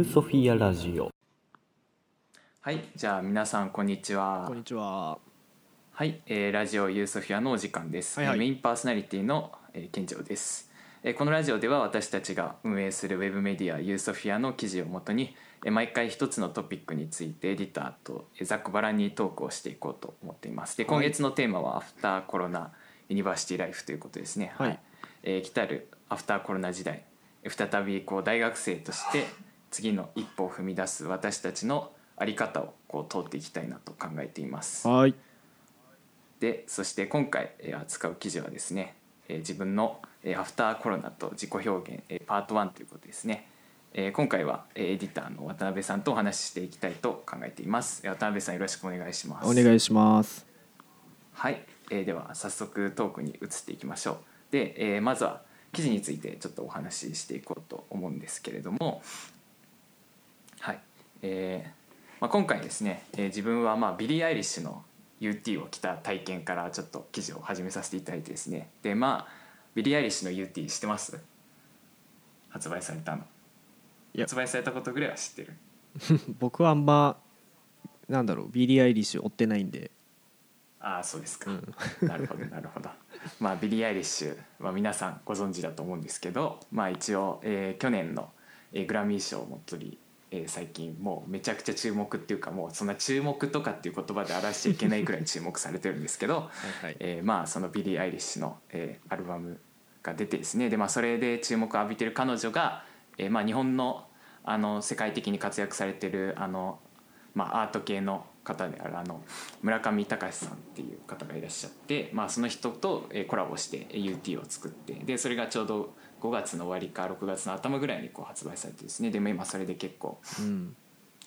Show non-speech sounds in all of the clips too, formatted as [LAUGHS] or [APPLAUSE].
ユーソフィアラジオ。はいじゃあ皆さんこんにちは。こんにちは。はい、えーラジオユーソフィアのお時間です、はいはい。えーメインパーソナリティの、えー、健丈です、えーこのラジオでは私たちが運営するウェブメディアユーソフィアの記事をもとに、えー毎回一つのトピックについてエディターとえーざっくばらんにトークをしていこうと思っています。ではい。今月のテーマはアフターコロナユニバーシティライフということですね。はい。えー来たるアフターコロナ時代えー再びこう大学生として次の一歩を踏み出す私たちの在り方をこう通っていきたいなと考えています。はい。でそして今回えー扱う記事はですね、えー自分のえーアフターコロナと自己表現えーパート1ということですね、えー今回はえーエディターの渡辺さんとお話ししていきたいと考えています。えー渡辺さんよろしくお願いします。お願いします。はい、えーでは早速トークに移っていきましょう。で、えーまずは記事についてちょっとお話ししていこうと思うんですけれどもはいえーまあ、今回ですね、えー自分はまあビリー・アイリッシュの UT を着た体験からちょっと記事を始めさせていただいてですね。でまあビリー・アイリッシュの UT 知ってます？発売されたの。発売されたことぐらいは知ってる。[LAUGHS] 僕はあんまなんだろうビリー・アイリッシュ追ってないんで。ああそうですか、うん。[LAUGHS] なるほどなるほど。まあビリー・アイリッシュは皆さんご存知だと思うんですけどまあ一応、えー去年の、えーグラミー賞も取り、えー最近もうめちゃくちゃ注目っていうかもうそんな注目とかっていう言葉で表しちゃいけないくらい注目されてるんですけど、[LAUGHS] はいはい。えーまあそのビリー・アイリッシュの、えーアルバムが出てですねで、まあ、それで注目を浴びてる彼女が、えーまあ、日本のあの世界的に活躍されてるあの、まあ、アート系の方であるあの村上隆さんっていう方がいらっしゃって、まあ、その人とえーコラボして UT を作ってでそれがちょうど5月の終わりか6月の頭ぐらいにこう発売されてですね。でも今それで結構うん。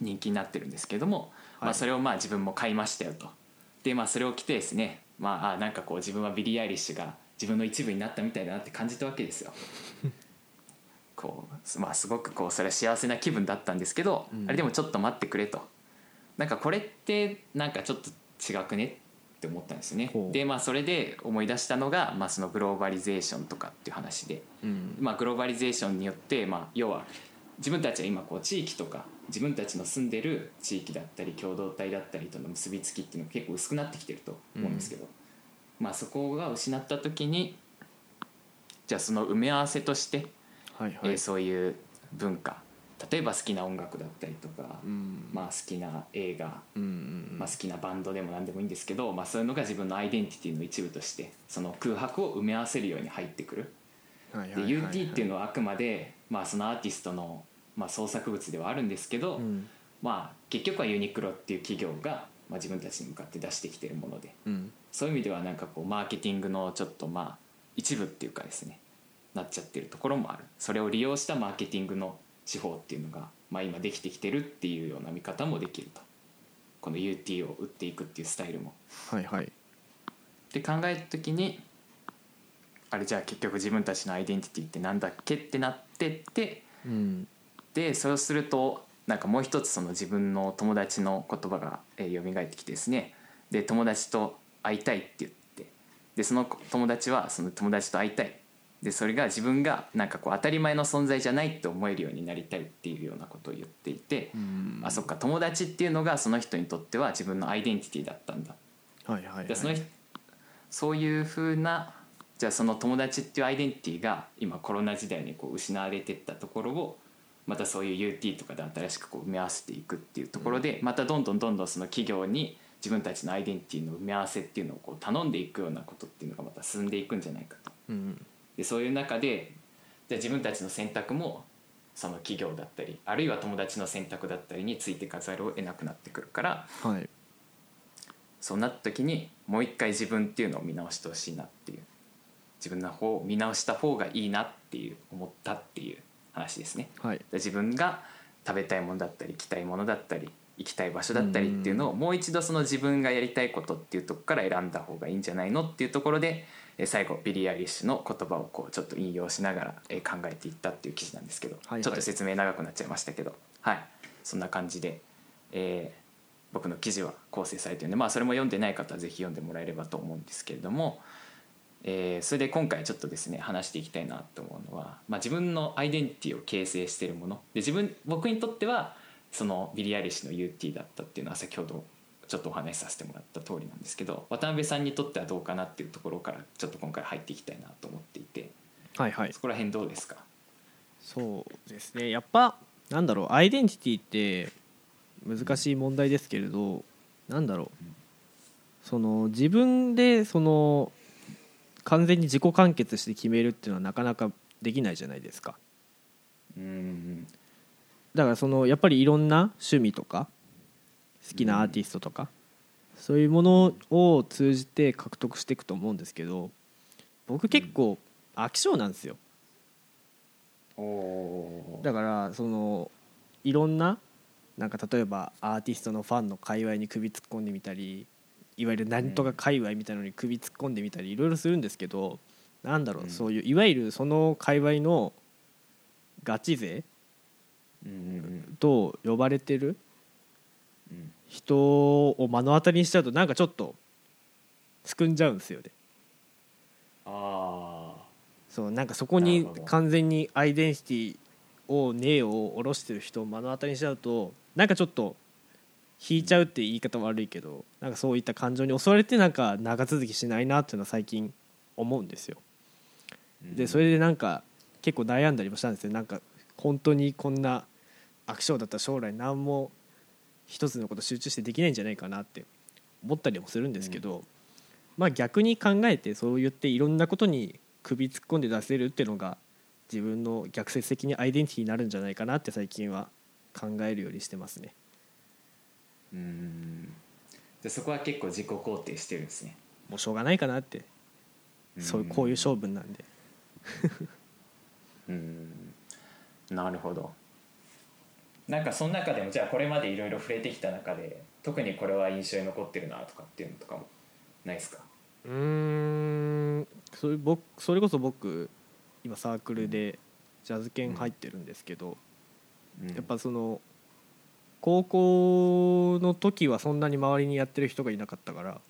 人気になってるんですけども、まあ、それをまあ自分も買いましたよと。でまあそれを着てですねまああなんかこう自分はビリー・アイリッシュが自分の一部になったみたいだなって感じたわけですよ。[LAUGHS] こうまあすごくこうそれは幸せな気分だったんですけど、うん。あれでもちょっと待ってくれと。なんかこれってなんかちょっと違くねって思ったんですよねでまあそれで思い出したのが、まあ、そのグローバリゼーションとかっていう話で。うん。まあ、グローバリゼーションによって、まあ、要は自分たちは今こう地域とか自分たちの住んでる地域だったり共同体だったりとの結びつきっていうのが結構薄くなってきてると思うんですけど、まあ、そこが失った時にじゃあその埋め合わせとして、はいはい。えーそういう文化例えば好きな音楽だったりとか、うん。まあ、好きな映画、うんうんうん。まあ、好きなバンドでも何でもいいんですけど、まあ、そういうのが自分のアイデンティティの一部としてその空白を埋め合わせるように入ってくる。はいではいはいはい UT っていうのはあくまで、まあ、そのアーティストの、まあ、創作物ではあるんですけど、うん。まあ、結局はユニクロっていう企業が、まあ、自分たちに向かって出してきてるものでうん。そういう意味ではなんかこうマーケティングのちょっとまあ一部っていうかですねなっちゃってるところもあるそれを利用したマーケティングの手法っていうのが、まあ、今できてきてるっていうような見方もできるとこの UT を売っていくっていうスタイルも。はいはい。って考えた時にあれじゃあ結局自分たちのアイデンティティってなんだっけってなってってうん。でそうするとなんかもう一つその自分の友達の言葉がえー蘇ってきてですねで友達と会いたいって言ってでその友達はその友達と会いたいでそれが自分がなんかこう当たり前の存在じゃないって思えるようになりたいっていうようなことを言っていて、うん。あそっか友達っていうのがその人にとっては自分のアイデンティティだったんだはいはいはい。でその人そういうふうなじゃあその友達っていうアイデンティティが今コロナ時代にこう失われてったところをまたそういう UT とかで新しくこう埋め合わせていくっていうところで、またどんどんどんどんその企業に自分たちのアイデンティティの埋め合わせっていうのをこう頼んでいくようなことっていうのがまた進んでいくんじゃないかと。うん。でそういう中でじゃあ自分たちの選択もその企業だったりあるいは友達の選択だったりについていかざるを得なくなってくるからはい。そうなった時にもう一回自分っていうのを見直してほしいなっていう自分の方を見直した方がいいなっていう思ったっていう話ですね。はい。で自分が食べたいものだったり着たいものだったり行きたい場所だったりっていうのをもう一度その自分がやりたいことっていうとこから選んだ方がいいんじゃないのっていうところでえ最後ビリー・アイリッシュの言葉をこうちょっと引用しながらえ考えていったっていう記事なんですけど、はいはい。ちょっと説明長くなっちゃいましたけどはい。そんな感じで、えー僕の記事は構成されてるんでまあそれも読んでない方はぜひ読んでもらえればと思うんですけれどもえーそれで今回ちょっとですね話していきたいなと思うのは、まあ、自分のアイデンティティを形成しているもの。で自分僕にとってはそのビリー・アイリッシュの UT だったっていうのは先ほどちょっとお話しさせてもらった通りなんですけど渡辺さんにとってはどうかなっていうところからちょっと今回入っていきたいなと思っていて。はいはい。そこら辺どうですか？そうですね。やっぱなんだろうアイデンティティって難しい問題ですけれどなんだろう。その自分でその完全に自己完結して決めるっていうのはなかなかできないじゃないですか。うんだからそのやっぱりいろんな趣味とか好きなアーティストとか、そういうものを通じて獲得していくと思うんですけど僕結構飽き性なんですよ。だからそのいろんななんか例えばアーティストのファンの界隈に首突っ込んでみたりいわゆる何とか界隈みたいなのに首突っ込んでみたりいろいろするんですけどなんだろう、うん。そういういわゆるその界隈のガチ勢と呼ばれてるうん人を目の当たりにしちゃうとなんかちょっとすくんじゃうんですよね。ああそうなんかそこに完全にアイデンティティを根を下ろしてる人を目の当たりにしちゃうとなんかちょっと引いちゃうって言い方悪いけどなんかそういった感情に襲われてなんか長続きしないなっていうのは最近思うんですよ。でそれでなんか結構悩んだりもしたんですよなんか本当にこんな飽き性だったら将来何も一つのこと集中してできないんじゃないかなって思ったりもするんですけど、まあ逆に考えてそう言っていろんなことに首突っ込んで出せるっていうのが自分の逆説的にアイデンティティになるんじゃないかなって最近は考えるようにしてますね。うん。でそこは結構自己肯定してるんですね。もうしょうがないかなって。そういうこういう勝負なんで。[LAUGHS] うん。なるほどなんかその中でもじゃあこれまでいろいろ触れてきた中で特にこれは印象に残ってるなとかっていうのとかもないですか？うーんそれ僕それこそ僕今サークルでジャズ犬入ってるんですけど、やっぱその高校の時はそんなに周りにやってる人がいなかったから、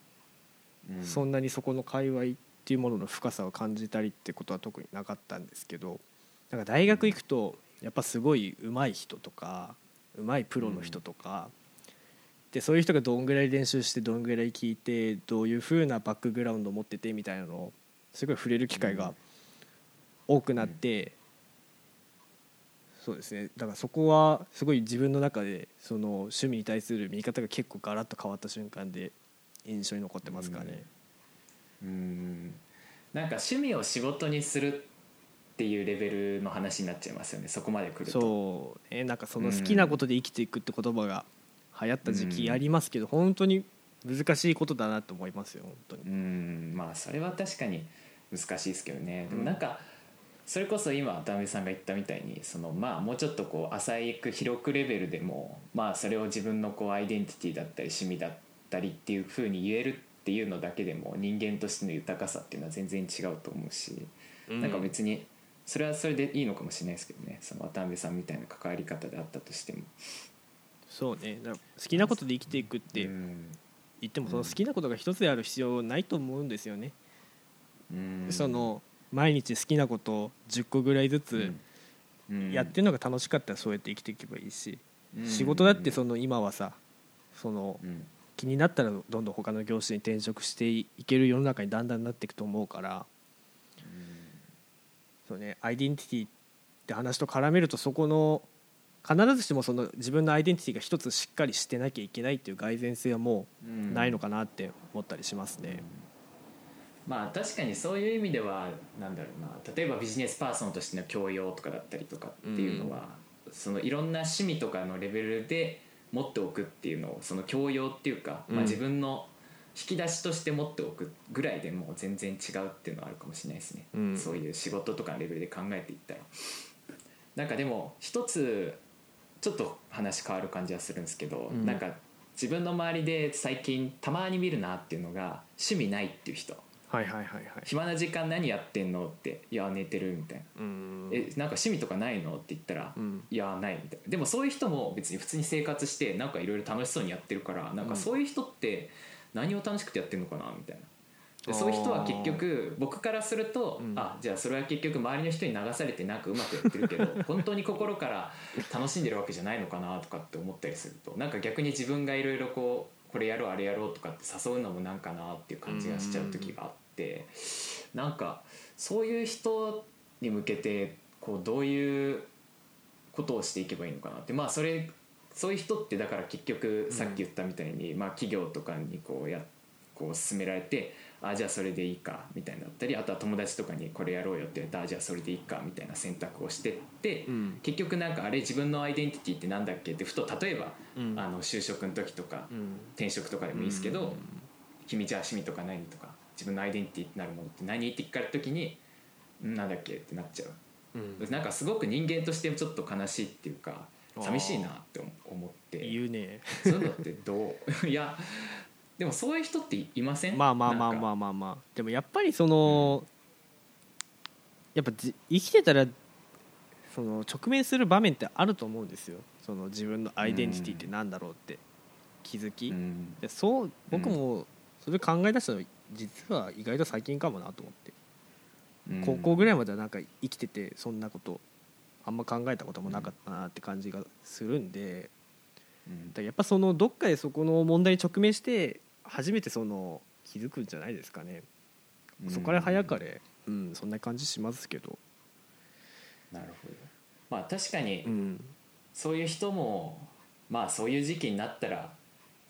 うん。そんなにそこの界隈っていうものの深さを感じたりってことは特になかったんですけどなんか大学行くとやっぱすごい上手い人とか上手いプロの人とか、でそういう人がどんぐらい練習してどんぐらい聞いてどういう風なバックグラウンドを持っててみたいなのをすごい触れる機会が多くなって、そうですね。だからそこはすごい自分の中でその趣味に対する見方が結構ガラッと変わった瞬間で印象に残ってますかね。うん。なんか趣味を仕事にするっていうレベルの話になっちゃいますよね。そこまで来ると。そうね。なんかその好きなことで生きていくって言葉が流行った時期ありますけど、本当に難しいことだなと思いますよ本当に。うん。まあそれは確かに難しいですけどね。でうん。もなんかそれこそ今渡辺さんが言ったみたいにそのまあもうちょっとこう浅く広くレベルでもまあそれを自分のこうアイデンティティだったり趣味だったりっていうふうに言えるっていうのだけでも人間としての豊かさっていうのは全然違うと思うし、なんか別にそれはそれでいいのかもしれないですけどね。その渡辺さんみたいな関わり方であったとしても。そうね。だから好きなことで生きていくってうん言ってもその好きなことが一つである必要ないと思うんですよね。うん。その毎日好きなことを10個ぐらいずつうん。やってるのが楽しかったらそうやって生きていけばいいし、うん。仕事だってその今はさそのうん。気になったらどんどん他の業種に転職していける世の中にだんだんなっていくと思うから、そうね、アイデンティティって話と絡めるとそこの必ずしもその自分のアイデンティティが一つしっかりしてなきゃいけないっていう蓋然性はもうないのかなって思ったりしますね。まあ確かにそういう意味ではなんだろうな。例えばビジネスパーソンとしての教養とかだったりとかっていうのは、そのいろんな趣味とかのレベルで持っておくっていうのをその教養っていうか、まあ、うん。自分の引き出しとして持っておくぐらいでもう全然違うっていうのはあるかもしれないですね、うん。そういう仕事とかのレベルで考えていったら。なんかでも一つちょっと話変わる感じはするんですけど、うん。なんか自分の周りで最近たまに見るなっていうのが趣味ないっていう人。はいはいはいはい。暇な時間何やってんのって「いや寝てる」みたいな。うん「えなんか趣味とかないの?」って言ったら「うん。いやない」みたいな。でもそういう人も別に普通に生活してなんかいろいろ楽しそうにやってるからなんかそういう人って何を楽しくてやってるのかなみたいな。でそういう人は結局僕からすると、うん。あじゃあそれは結局周りの人に流されてなんかうまくやってるけど [LAUGHS] 本当に心から楽しんでるわけじゃないのかなとかって思ったりするとなんか逆に自分がいろいろこうこれやろうあれやろうとかって誘うのもなんかなっていう感じがしちゃう時があってなんかそういう人に向けてこうどういうことをしていけばいいのかなってまあそれそういう人ってだから結局さっき言ったみたいに、まあ、企業とかにこうやこう勧められてあじゃあそれでいいかみたいになったりあとは友達とかにこれやろうよって言ったらあじゃあそれでいいかみたいな選択をしてって、うん。結局なんかあれ自分のアイデンティティってなんだっけってふと例えば、うん。あの就職の時とか、うん。転職とかでもいいですけど、うん。君じゃあ趣味とか何とか自分のアイデンティティになるものって何？って聞かれた時にんなんだっけってなっちゃう。うん。なんかすごく人間としてちょっと悲しいっていうか寂しいなって思って。言うね。そういうのってどう？[LAUGHS] いやでもそういう人っていません？まあまあまあまああまあ。まあでもやっぱりその、やっぱじ生きてたらその直面する場面ってあると思うんですよ。その自分のアイデンティティってなんだろうって。気づき、うん。でそう僕もそれ考え出したの実は意外と最近かもなと思って、うん。高校ぐらいまではなんか生きててそんなことあんま考えたこともなかったなって感じがするんで、うん。だやっぱそのどっかでそこの問題に直面して初めてその気づくんじゃないですかね、そこから早かれ、うん、そんな感じしますけど、なるほど。まあ確かにうん、そういう人もまあそういう時期になったら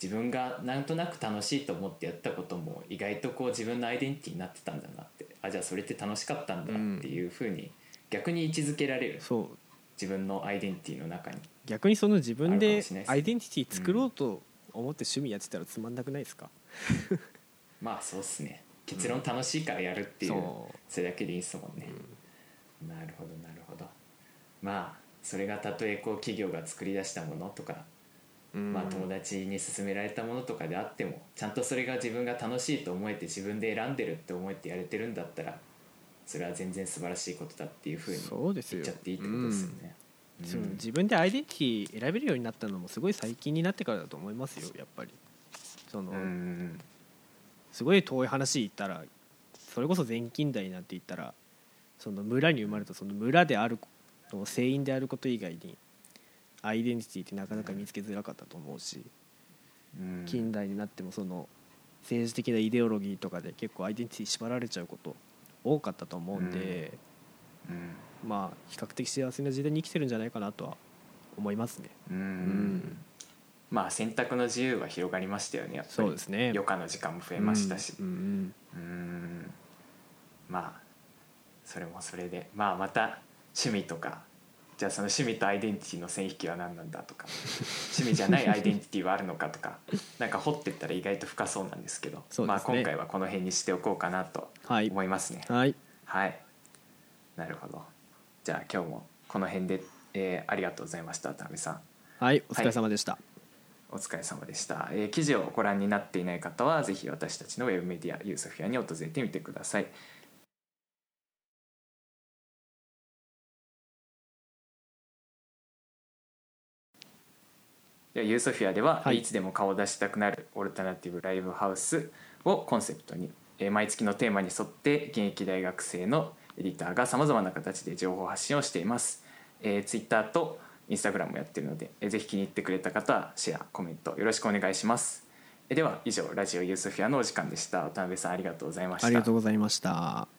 自分がなんとなく楽しいと思ってやったことも意外とこう自分のアイデンティティになってたんだなってあじゃあそれって楽しかったんだっていうふうに逆に位置づけられる。そう。自分のアイデンティティの中に。逆にその自分でアイデンティティ作ろうと思って趣味やってたらつまんなくないですか、[LAUGHS] まあそうっすね。結論楽しいからやるっていう、そう。それだけでいいっすもんね、なるほどなるほど。まあそれがたとえこう企業が作り出したものとか、うん。まあ、友達に勧められたものとかであってもちゃんとそれが自分が楽しいと思えて自分で選んでるって思えてやれてるんだったらそれは全然素晴らしいことだっていうふうに言っちゃっていいってことですよね。そのうん。自分でアイデンティティ選べるようになったのもすごい最近になってからだと思いますよやっぱり。その、うんすごい遠い話言ったらそれこそ全近代なんて言ったらその村に生まれたその村であるの全員であること以外にアイデンティティってなかなか見つけづらかったと思うし、うん。近代になってもその政治的なイデオロギーとかで結構アイデンティティ縛られちゃうこと多かったと思うんで、うん。まあ比較的幸せな時代に生きてるんじゃないかなとは思いますね。うん。ん。まあ選択の自由は広がりましたよねやっぱり。そうですね。余暇の時間も増えましたし。うんうん。うん。まあそれもそれで。まあまた趣味とかじゃあその趣味とアイデンティティの線引きは何なんだとか。趣味じゃないアイデンティティはあるのかとか。なんか掘ってったら意外と深そうなんですけど。ね。まあ、今回はこの辺にしておこうかなとはい。思いますね。はい。はい。なるほど。じゃあ今日もこの辺で、えーありがとうございました田辺さん。はいお疲れ様でした、お疲れ様でした、えー記事をご覧になっていない方はぜひ私たちのウェブメディアユーソフィアに訪れてみてくださいではユーソフィアでは、はい。い、つでも顔を出したくなるオルタナティブライブハウスをコンセプトに、えー毎月のテーマに沿って現役大学生のエディターがさまざまな形で情報発信をしています、えー、ツイッターとインスタグラムもやってるので、えーぜひ気に入ってくれた方はシェアコメントよろしくお願いします。えーでは以上ラジオユーソフィアのお時間でした。渡辺さんありがとうございました。ありがとうございました